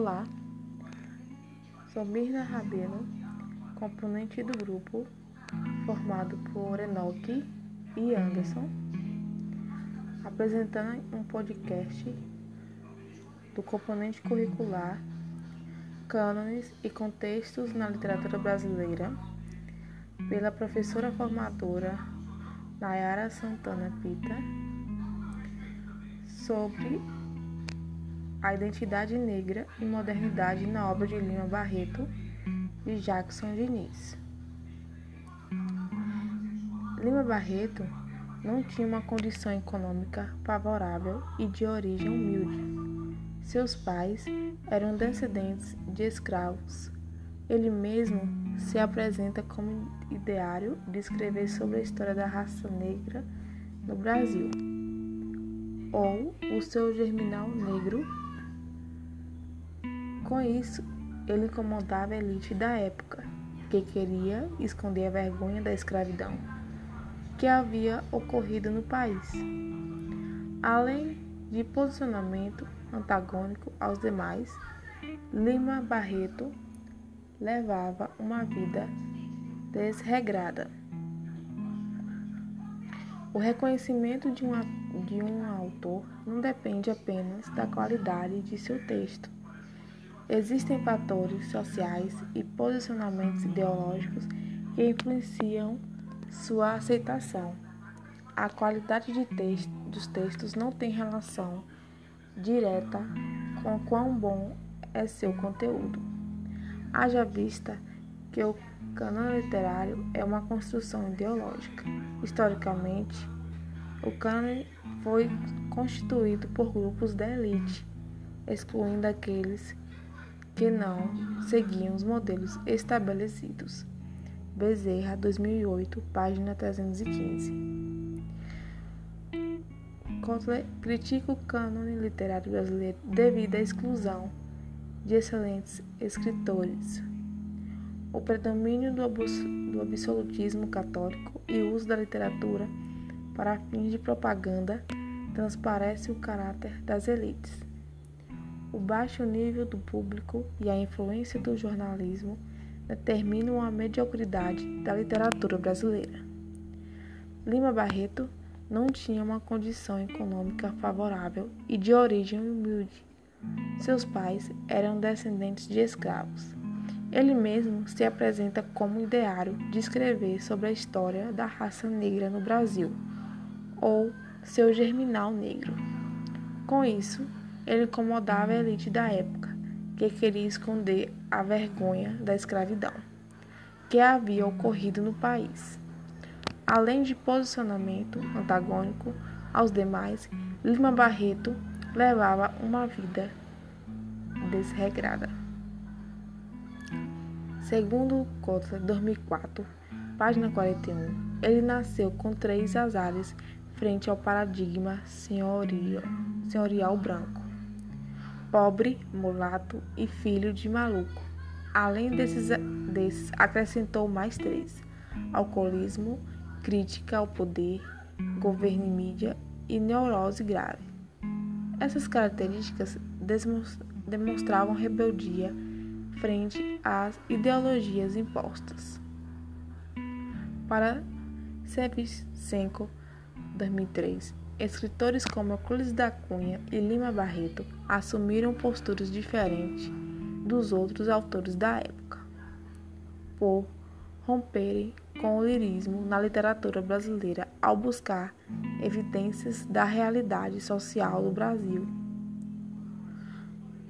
Olá, sou Mirna Rabelo, componente do grupo formado por Enoque e Anderson, apresentando um podcast do componente curricular Cânones e Contextos na Literatura Brasileira, pela professora formadora Nayara Santana Pita, sobre a Identidade Negra e Modernidade na obra de Lima Barreto, de Jackson Diniz. Lima Barreto não tinha uma condição econômica favorável e de origem humilde. Seus pais eram descendentes de escravos. Ele mesmo se apresenta como ideário de escrever sobre a história da raça negra no Brasil, ou o seu germinal negro com isso, ele incomodava a elite da época, que queria esconder a vergonha da escravidão que havia ocorrido no país. Além de posicionamento antagônico aos demais, Lima Barreto levava uma vida desregrada. O reconhecimento de, de um autor não depende apenas da qualidade de seu texto Existem fatores sociais e posicionamentos ideológicos que influenciam sua aceitação. A qualidade de texto, dos textos não tem relação direta com quão bom é seu conteúdo. Haja vista que o cânone literário é uma construção ideológica. Historicamente, o cânone foi constituído por grupos da elite, excluindo aqueles que não seguiam os modelos estabelecidos. Bezerra, 2008, página 315. Kotler critica o cânone literário brasileiro devido à exclusão de excelentes escritores, o predomínio do, do absolutismo católico e o uso da literatura para fins de propaganda transparece o caráter das elites. O baixo nível do público e a influência do jornalismo determinam a mediocridade da literatura brasileira. Lima Barreto não tinha uma condição econômica favorável e de origem humilde. Seus pais eram descendentes de escravos. Ele mesmo se apresenta como ideário de escrever sobre a história da raça negra no Brasil, ou seu germinal negro. Com isso, ele incomodava a elite da época, que queria esconder a vergonha da escravidão que havia ocorrido no país. Além de posicionamento antagônico aos demais, Lima Barreto levava uma vida desregrada. Segundo Kotler, 2004, página 41, ele nasceu com três azares frente ao paradigma senhorial branco pobre, mulato e filho de maluco. Além desses, desses acrescentou mais três: alcoolismo, crítica ao poder, governo e mídia e neurose grave. Essas características demonstravam rebeldia frente às ideologias impostas. Para Sevchenko, 2003, Escritores como Euclides da Cunha e Lima Barreto assumiram posturas diferentes dos outros autores da época, por romperem com o lirismo na literatura brasileira ao buscar evidências da realidade social do Brasil,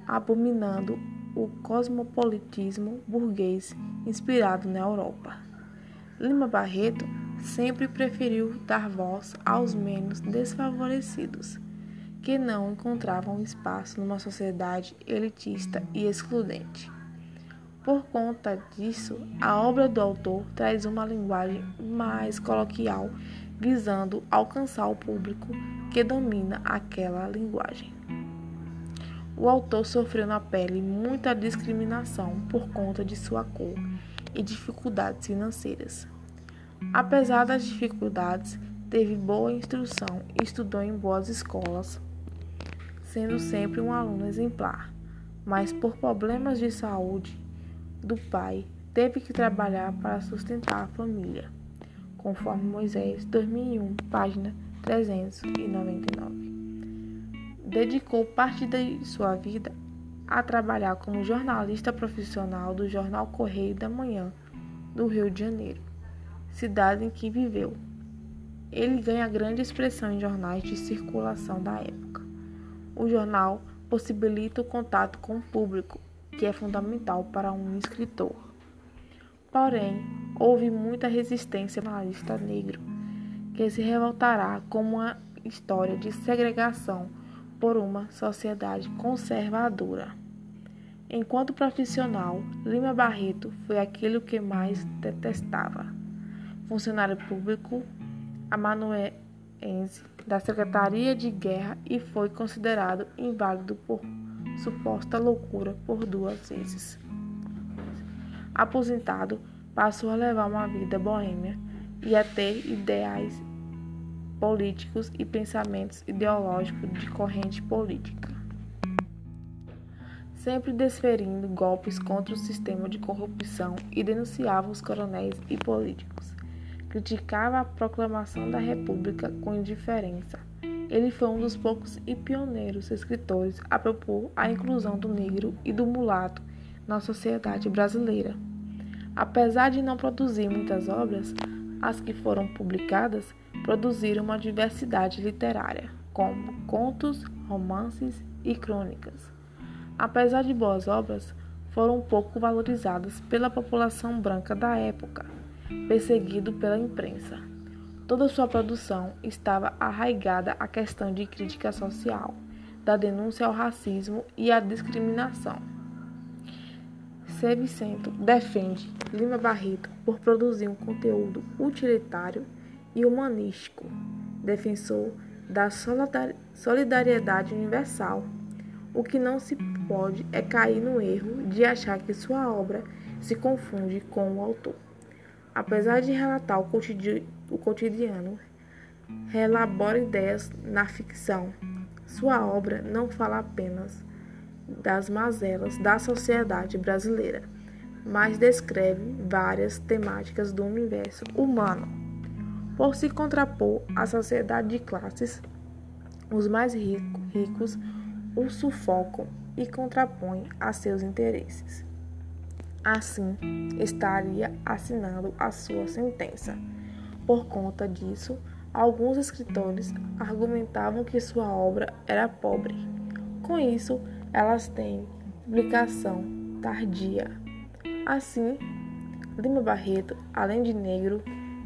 abominando o cosmopolitismo burguês inspirado na Europa. Lima Barreto sempre preferiu dar voz aos menos desfavorecidos, que não encontravam espaço numa sociedade elitista e excludente. Por conta disso, a obra do autor traz uma linguagem mais coloquial, visando alcançar o público que domina aquela linguagem. O autor sofreu na pele muita discriminação por conta de sua cor e dificuldades financeiras. Apesar das dificuldades, teve boa instrução e estudou em boas escolas, sendo sempre um aluno exemplar. mas por problemas de saúde do pai, teve que trabalhar para sustentar a família, conforme Moisés 2001, página 399. Dedicou parte de sua vida a trabalhar como jornalista profissional do jornal Correio da Manhã do Rio de Janeiro, cidade em que viveu. Ele ganha grande expressão em jornais de circulação da época. O jornal possibilita o contato com o público, que é fundamental para um escritor. Porém, houve muita resistência jornalista negro, que se revoltará com uma história de segregação por uma sociedade conservadora. Enquanto profissional, Lima Barreto foi aquilo que mais detestava. Funcionário público amanuense da Secretaria de Guerra e foi considerado inválido por suposta loucura por duas vezes. Aposentado, passou a levar uma vida boêmia e a ter ideais políticos e pensamentos ideológicos de corrente política sempre desferindo golpes contra o sistema de corrupção e denunciava os coronéis e políticos. Criticava a proclamação da República com indiferença. Ele foi um dos poucos e pioneiros escritores a propor a inclusão do negro e do mulato na sociedade brasileira. Apesar de não produzir muitas obras, as que foram publicadas produziram uma diversidade literária, como contos, romances e crônicas apesar de boas obras, foram pouco valorizadas pela população branca da época, perseguido pela imprensa. Toda sua produção estava arraigada à questão de crítica social, da denúncia ao racismo e à discriminação. C. Vicento defende Lima Barreto por produzir um conteúdo utilitário e humanístico, defensor da solidariedade universal o que não se pode é cair no erro de achar que sua obra se confunde com o autor. Apesar de relatar o, o cotidiano, relabora ideias na ficção. Sua obra não fala apenas das mazelas da sociedade brasileira, mas descreve várias temáticas do universo humano. Por se contrapor à sociedade de classes, os mais rico, ricos o sufocam e contrapõem a seus interesses. Assim, estaria assinando a sua sentença. Por conta disso, alguns escritores argumentavam que sua obra era pobre. Com isso, elas têm publicação tardia. Assim, Lima Barreto, além de negro,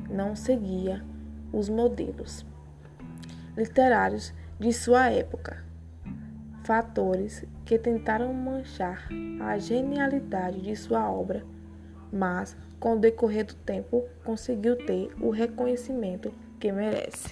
não seguia os modelos literários de sua época fatores que tentaram manchar a genialidade de sua obra, mas, com o decorrer do tempo, conseguiu ter o reconhecimento que merece.